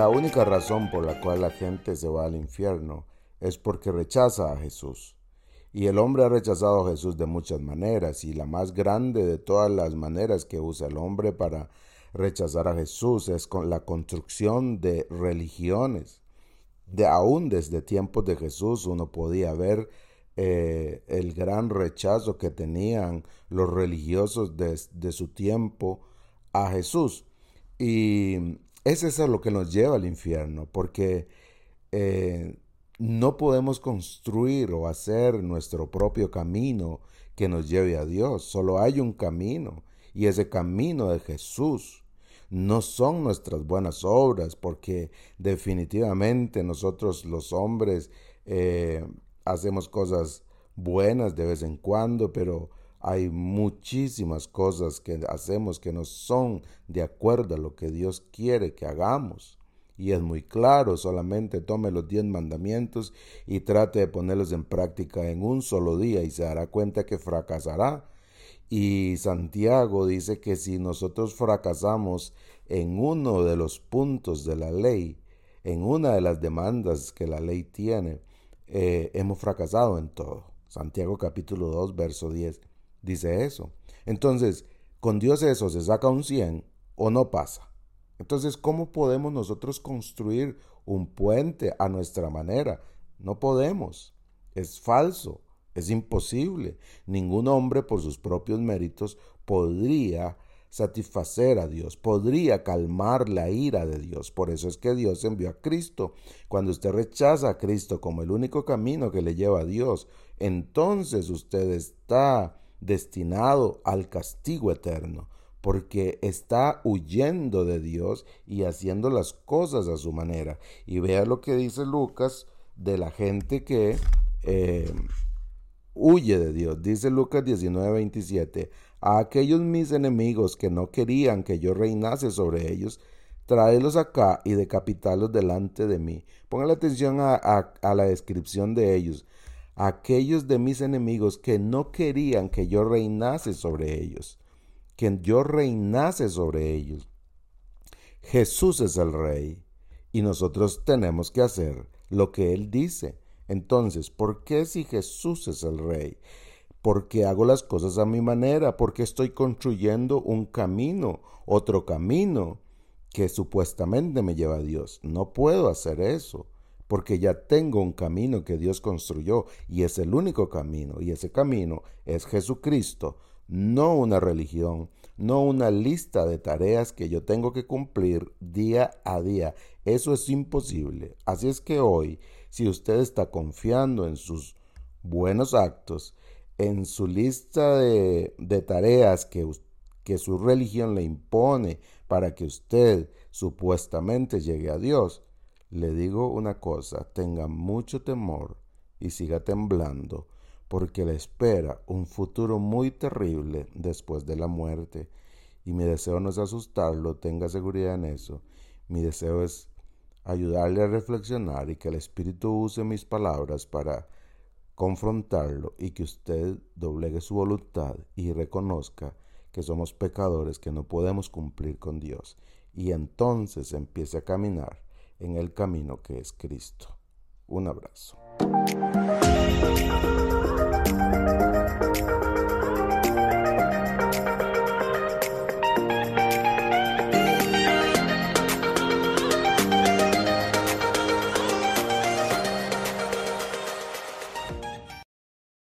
La única razón por la cual la gente se va al infierno es porque rechaza a Jesús. Y el hombre ha rechazado a Jesús de muchas maneras, y la más grande de todas las maneras que usa el hombre para rechazar a Jesús es con la construcción de religiones. De aún desde tiempos de Jesús uno podía ver eh, el gran rechazo que tenían los religiosos de, su tiempo a Jesús. Y es lo que nos lleva al infierno, porque eh, no podemos construir o hacer nuestro propio camino que nos lleve a Dios. Solo hay un camino y ese camino de Jesús. No son nuestras buenas obras, porque definitivamente nosotros los hombres eh, hacemos cosas buenas de vez en cuando, pero hay muchísimas cosas que hacemos que no son de acuerdo a lo que Dios quiere que hagamos. Y es muy claro, solamente tome los diez mandamientos y trate de ponerlos en práctica en un solo día y se dará cuenta que fracasará. Y Santiago dice que si nosotros fracasamos en uno de los puntos de la ley, en una de las demandas que la ley tiene, eh, hemos fracasado en todo. Santiago capítulo 2, verso 10 dice eso. Entonces, con Dios eso se saca un 100 o no pasa. Entonces, ¿cómo podemos nosotros construir un puente a nuestra manera? No podemos. Es falso. Es imposible. Ningún hombre por sus propios méritos podría satisfacer a Dios, podría calmar la ira de Dios. Por eso es que Dios envió a Cristo. Cuando usted rechaza a Cristo como el único camino que le lleva a Dios, entonces usted está destinado al castigo eterno, porque está huyendo de Dios y haciendo las cosas a su manera. Y vea lo que dice Lucas de la gente que eh, huye de Dios. Dice Lucas 19, 27, a aquellos mis enemigos que no querían que yo reinase sobre ellos, tráelos acá y decapitalos delante de mí. Pongan atención a la descripción de ellos aquellos de mis enemigos que no querían que yo reinase sobre ellos, que yo reinase sobre ellos. Jesús es el rey y nosotros tenemos que hacer lo que Él dice. Entonces, ¿por qué si Jesús es el rey? Porque hago las cosas a mi manera, porque estoy construyendo un camino, otro camino que supuestamente me lleva a Dios. No puedo hacer eso porque ya tengo un camino que Dios construyó y es el único camino, y ese camino es Jesucristo, no una religión, no una lista de tareas que yo tengo que cumplir día a día. Eso es imposible. Así es que hoy, si usted está confiando en sus buenos actos, en su lista de, de tareas que, que su religión le impone para que usted supuestamente llegue a Dios, le digo una cosa, tenga mucho temor y siga temblando, porque le espera un futuro muy terrible después de la muerte. Y mi deseo no es asustarlo, tenga seguridad en eso. Mi deseo es ayudarle a reflexionar y que el Espíritu use mis palabras para confrontarlo y que usted doblegue su voluntad y reconozca que somos pecadores que no podemos cumplir con Dios y entonces empiece a caminar en el camino que es Cristo. Un abrazo.